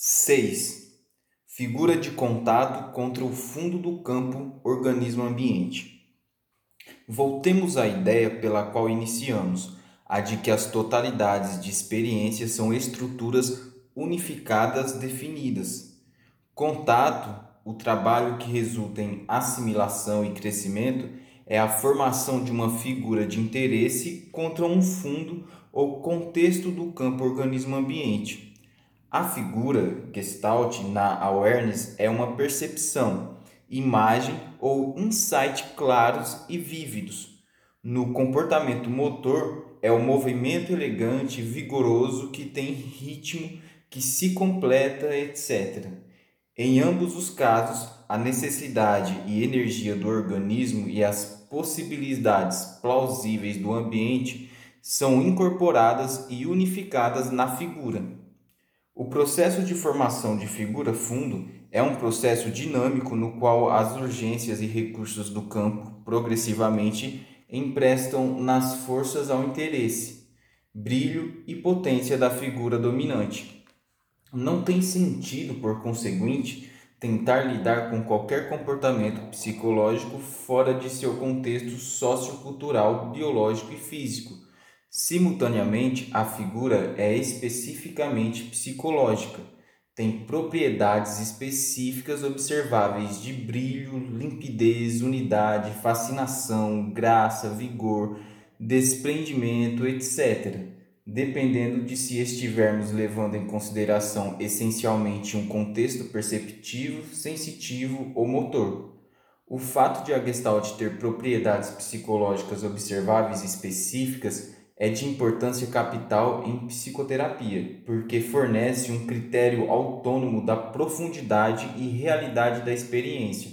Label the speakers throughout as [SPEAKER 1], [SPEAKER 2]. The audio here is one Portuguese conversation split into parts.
[SPEAKER 1] 6. Figura de contato contra o fundo do campo organismo-ambiente. Voltemos à ideia pela qual iniciamos, a de que as totalidades de experiência são estruturas unificadas definidas. Contato, o trabalho que resulta em assimilação e crescimento, é a formação de uma figura de interesse contra um fundo ou contexto do campo organismo-ambiente a figura Gestalt na awareness é uma percepção, imagem ou insight claros e vívidos. No comportamento motor, é o movimento elegante, vigoroso, que tem ritmo, que se completa, etc. Em ambos os casos, a necessidade e energia do organismo e as possibilidades plausíveis do ambiente são incorporadas e unificadas na figura. O processo de formação de figura fundo é um processo dinâmico no qual as urgências e recursos do campo progressivamente emprestam nas forças ao interesse, brilho e potência da figura dominante. Não tem sentido, por conseguinte, tentar lidar com qualquer comportamento psicológico fora de seu contexto sociocultural, biológico e físico Simultaneamente, a figura é especificamente psicológica, tem propriedades específicas observáveis de brilho, limpidez, unidade, fascinação, graça, vigor, desprendimento, etc., dependendo de se estivermos levando em consideração essencialmente um contexto perceptivo, sensitivo ou motor. O fato de a Gestalt ter propriedades psicológicas observáveis específicas é de importância capital em psicoterapia, porque fornece um critério autônomo da profundidade e realidade da experiência.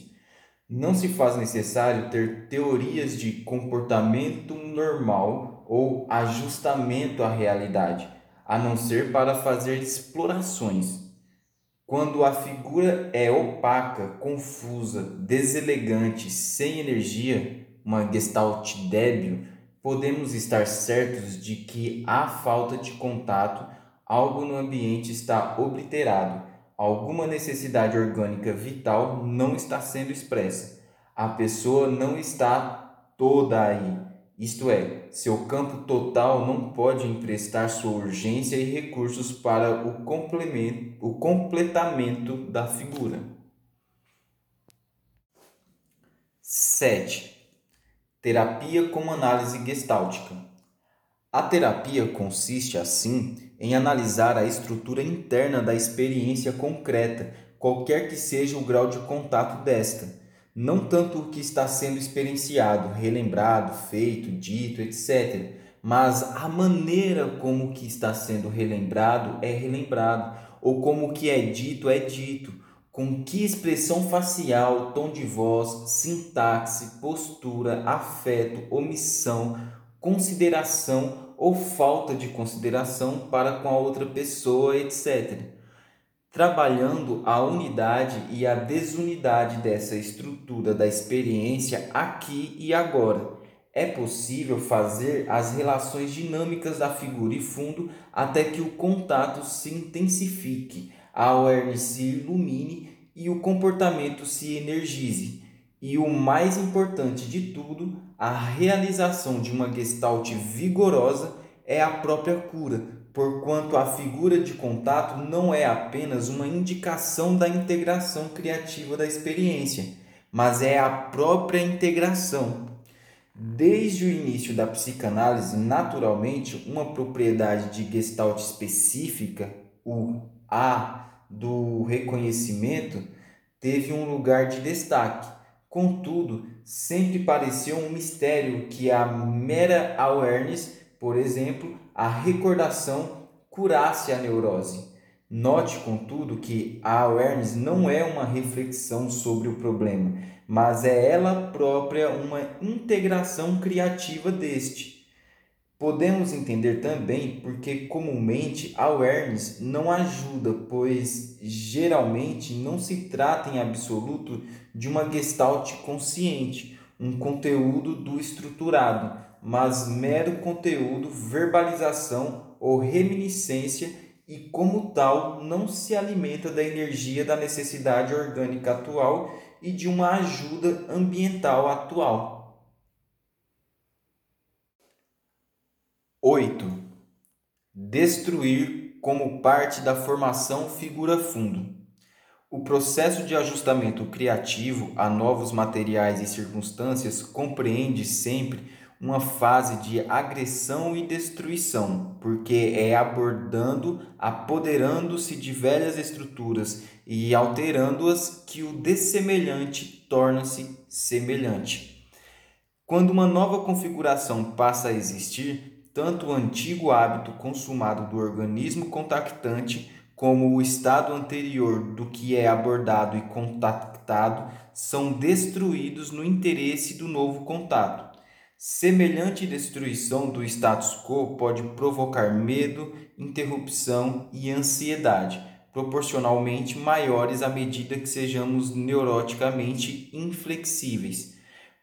[SPEAKER 1] Não se faz necessário ter teorias de comportamento normal ou ajustamento à realidade, a não ser para fazer explorações. Quando a figura é opaca, confusa, deselegante, sem energia, uma gestalt débil, podemos estar certos de que há falta de contato, algo no ambiente está obliterado, alguma necessidade orgânica vital não está sendo expressa. A pessoa não está toda aí. Isto é, seu campo total não pode emprestar sua urgência e recursos para o, complemento, o completamento da figura. 7. Terapia como análise gestáltica. A terapia consiste, assim, em analisar a estrutura interna da experiência concreta, qualquer que seja o grau de contato desta, não tanto o que está sendo experienciado, relembrado, feito, dito, etc., mas a maneira como o que está sendo relembrado é relembrado, ou como o que é dito é dito com que expressão facial, tom de voz, sintaxe, postura, afeto, omissão, consideração ou falta de consideração para com a outra pessoa, etc. Trabalhando a unidade e a desunidade dessa estrutura da experiência aqui e agora. É possível fazer as relações dinâmicas da figura e fundo até que o contato se intensifique, a awareness se ilumine e o comportamento se energize. E o mais importante de tudo, a realização de uma gestalt vigorosa é a própria cura, porquanto a figura de contato não é apenas uma indicação da integração criativa da experiência, mas é a própria integração. Desde o início da psicanálise, naturalmente, uma propriedade de gestalt específica, o A, do reconhecimento teve um lugar de destaque. Contudo, sempre pareceu um mistério que a mera awareness, por exemplo, a recordação, curasse a neurose. Note, contudo, que a awareness não é uma reflexão sobre o problema, mas é ela própria uma integração criativa deste. Podemos entender também porque comumente a awareness não ajuda, pois geralmente não se trata em absoluto de uma gestalt consciente, um conteúdo do estruturado, mas mero conteúdo, verbalização ou reminiscência e, como tal, não se alimenta da energia da necessidade orgânica atual e de uma ajuda ambiental atual. 8. Destruir como parte da formação figura fundo. O processo de ajustamento criativo a novos materiais e circunstâncias compreende sempre uma fase de agressão e destruição, porque é abordando, apoderando-se de velhas estruturas e alterando-as que o dessemelhante torna-se semelhante. Quando uma nova configuração passa a existir, tanto o antigo hábito consumado do organismo contactante como o estado anterior do que é abordado e contactado são destruídos no interesse do novo contato. Semelhante destruição do status quo pode provocar medo, interrupção e ansiedade, proporcionalmente maiores à medida que sejamos neuroticamente inflexíveis.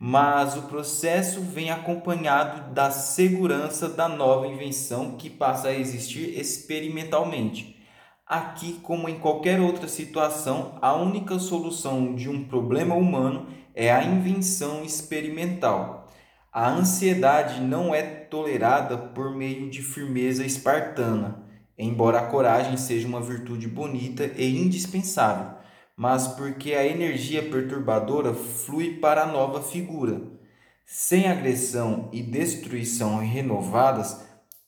[SPEAKER 1] Mas o processo vem acompanhado da segurança da nova invenção que passa a existir experimentalmente. Aqui, como em qualquer outra situação, a única solução de um problema humano é a invenção experimental. A ansiedade não é tolerada por meio de firmeza espartana, embora a coragem seja uma virtude bonita e indispensável, mas porque a energia perturbadora flui para a nova figura. Sem agressão e destruição renovadas,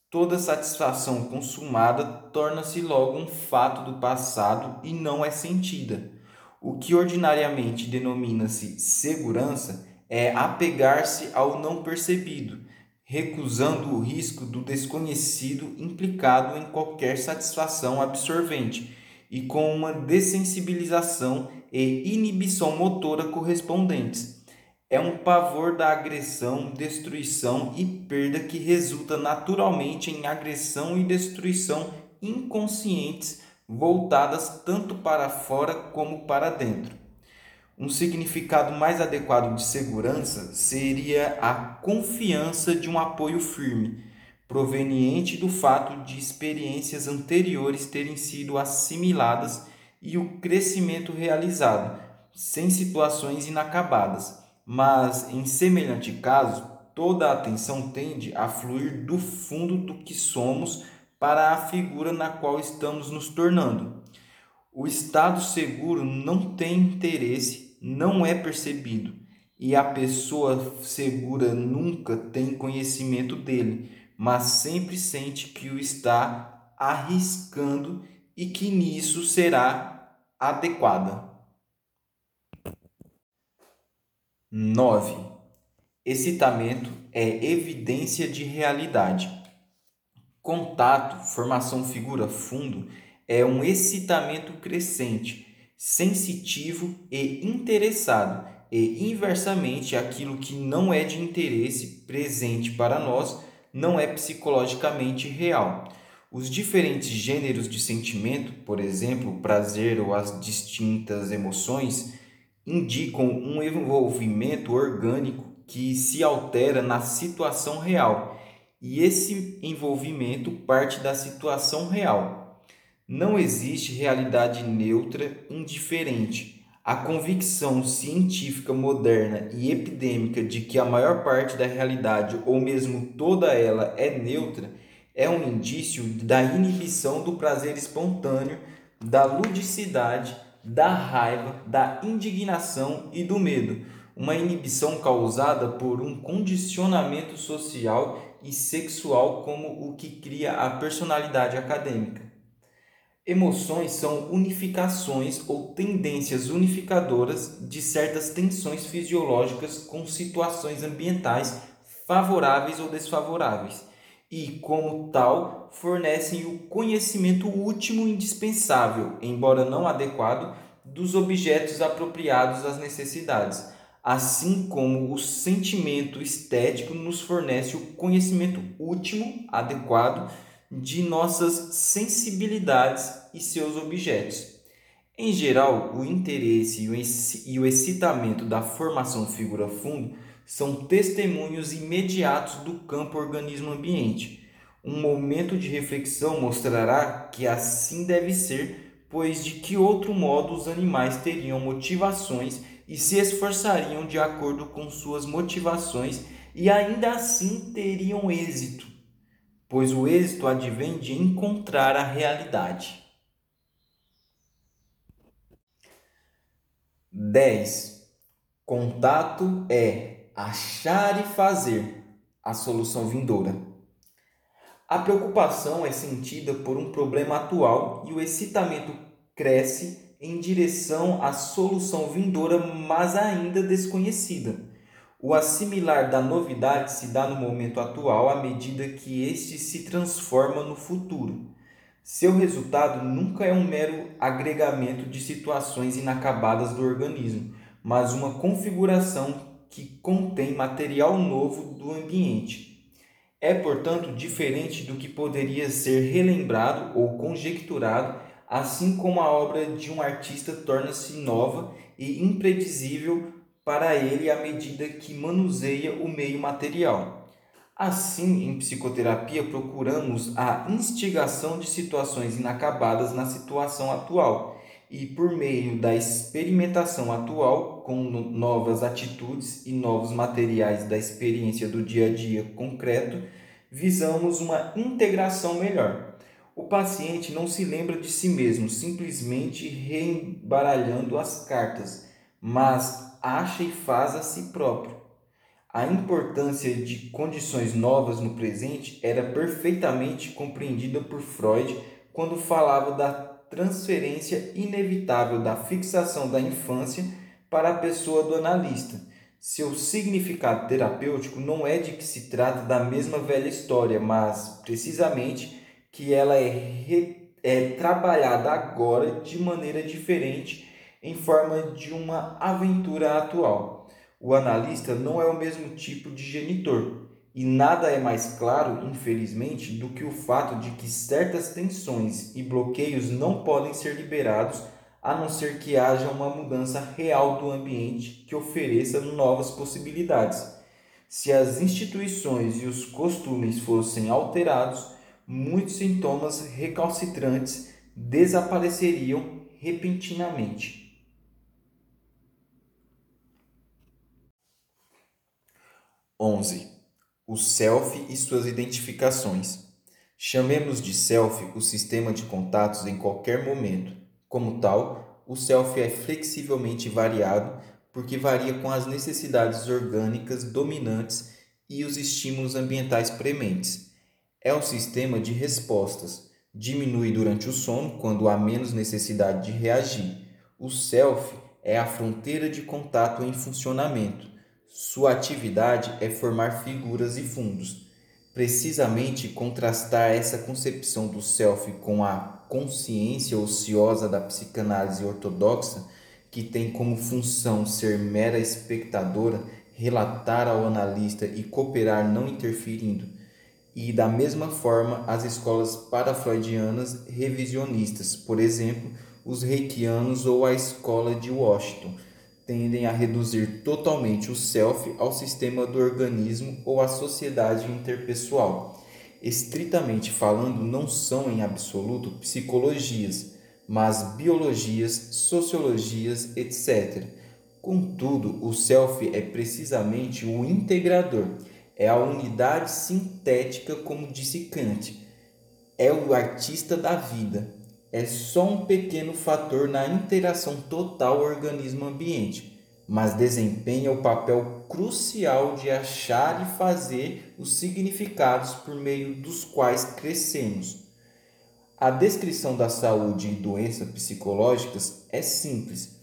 [SPEAKER 1] Toda satisfação consumada torna-se logo um fato do passado e não é sentida. O que ordinariamente denomina-se segurança é apegar-se ao não percebido, recusando o risco do desconhecido implicado em qualquer satisfação absorvente e com uma dessensibilização e inibição motora correspondentes é um pavor da agressão, destruição e perda que resulta naturalmente em agressão e destruição inconscientes voltadas tanto para fora como para dentro. Um significado mais adequado de segurança seria a confiança de um apoio firme, proveniente do fato de experiências anteriores terem sido assimiladas e o crescimento realizado, sem situações inacabadas mas em semelhante caso, toda a atenção tende a fluir do fundo do que somos para a figura na qual estamos nos tornando. O estado seguro não tem interesse, não é percebido, e a pessoa segura nunca tem conhecimento dele, mas sempre sente que o está arriscando e que nisso será adequada. 9. Excitamento é evidência de realidade. Contato, formação figura fundo, é um excitamento crescente, sensitivo e interessado, e inversamente aquilo que não é de interesse presente para nós não é psicologicamente real. Os diferentes gêneros de sentimento, por exemplo, prazer ou as distintas emoções, indicam um envolvimento orgânico que se altera na situação real, e esse envolvimento parte da situação real. Não existe realidade neutra indiferente. A convicção científica moderna e epidêmica de que a maior parte da realidade, ou mesmo toda ela, é neutra, é um indício da inibição do prazer espontâneo, da ludicidade da raiva, da indignação e do medo, uma inibição causada por um condicionamento social e sexual como o que cria a personalidade acadêmica. Emoções são unificações ou tendências unificadoras de certas tensões fisiológicas com situações ambientais favoráveis ou desfavoráveis e, como tal, fornecem o conhecimento último indispensável, embora não adequado, dos objetos apropriados às necessidades, assim como o sentimento estético nos fornece o conhecimento último adequado de nossas sensibilidades e seus objetos. Em geral, o interesse e o excitamento da formação figura-fundo são testemunhos imediatos do campo organismo-ambiente. Um momento de reflexão mostrará que assim deve ser, pois de que outro modo os animais teriam motivações e se esforçariam de acordo com suas motivações e ainda assim teriam êxito, pois o êxito advém de encontrar a realidade. 10. Contato é achar e fazer a solução vindoura. A preocupação é sentida por um problema atual e o excitamento cresce em direção à solução vindoura, mas ainda desconhecida. O assimilar da novidade se dá no momento atual à medida que este se transforma no futuro. Seu resultado nunca é um mero agregamento de situações inacabadas do organismo, mas uma configuração que contém material novo do ambiente. É, portanto, diferente do que poderia ser relembrado ou conjecturado, assim como a obra de um artista torna-se nova e imprevisível para ele à medida que manuseia o meio material. Assim, em psicoterapia, procuramos a instigação de situações inacabadas na situação atual e, por meio da experimentação atual, com novas atitudes e novos materiais da experiência do dia a dia concreto, visamos uma integração melhor. O paciente não se lembra de si mesmo simplesmente reembaralhando as cartas, mas acha e faz a si próprio. A importância de condições novas no presente era perfeitamente compreendida por Freud quando falava da transferência inevitável da fixação da infância para a pessoa do analista seu significado terapêutico não é de que se trata da mesma velha história, mas precisamente que ela é, re, é trabalhada agora de maneira diferente em forma de uma aventura atual. O analista não é o mesmo tipo de genitor, e nada é mais claro, infelizmente, do que o fato de que certas tensões e bloqueios não podem ser liberados a não ser que haja uma mudança real do ambiente que ofereça novas possibilidades. Se as instituições e os costumes fossem alterados, muitos sintomas recalcitrantes desapareceriam repentinamente. Onze. O self e suas identificações. Chamemos de self o sistema de contatos em qualquer momento como tal, o self é flexivelmente variado porque varia com as necessidades orgânicas dominantes e os estímulos ambientais prementes. É um sistema de respostas. Diminui durante o sono quando há menos necessidade de reagir. O self é a fronteira de contato em funcionamento. Sua atividade é formar figuras e fundos. Precisamente contrastar essa concepção do self com a consciência ociosa da psicanálise ortodoxa, que tem como função ser mera espectadora, relatar ao analista e cooperar não interferindo, e da mesma forma as escolas parafreudianas revisionistas, por exemplo, os reikianos ou a escola de Washington, tendem a reduzir totalmente o self ao sistema do organismo ou à sociedade interpessoal estritamente falando, não são em absoluto psicologias, mas biologias, sociologias, etc. Contudo, o self é precisamente o integrador, é a unidade sintética, como disse Kant, é o artista da vida, é só um pequeno fator na interação total organismo-ambiente mas desempenha o papel crucial de achar e fazer os significados por meio dos quais crescemos. A descrição da saúde e doenças psicológicas é simples.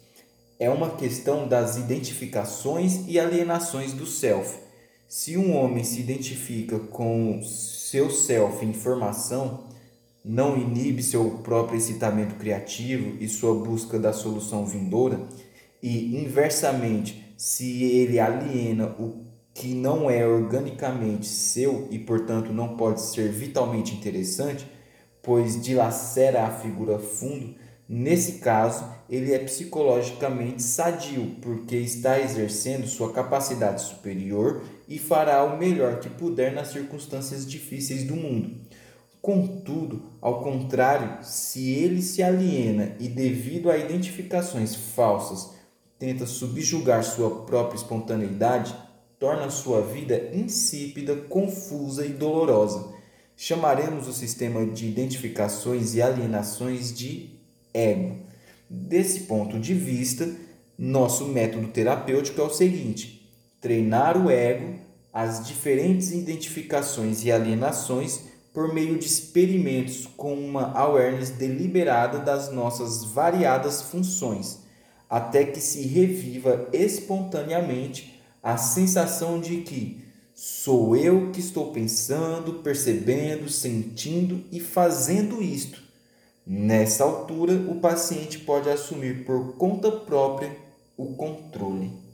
[SPEAKER 1] É uma questão das identificações e alienações do self. Se um homem se identifica com seu self em formação, não inibe seu próprio excitamento criativo e sua busca da solução vindoura, e inversamente, se ele aliena o que não é organicamente seu e, portanto, não pode ser vitalmente interessante, pois dilacera a figura fundo, Nesse caso, ele é psicologicamente sadio, porque está exercendo sua capacidade superior e fará o melhor que puder nas circunstâncias difíceis do mundo. Contudo, ao contrário, se ele se aliena e, devido a identificações falsas, tenta subjugar sua própria espontaneidade, torna sua vida insípida, confusa e dolorosa. Chamaremos o sistema de identificações e alienações de ego. Desse ponto de vista, nosso método terapêutico é o seguinte: treinar o ego, as diferentes identificações e alienações por meio de experimentos com uma awareness deliberada das nossas variadas funções, até que se reviva espontaneamente a sensação de que sou eu que estou pensando, percebendo, sentindo e fazendo isto. Nessa altura, o paciente pode assumir por conta própria o controle.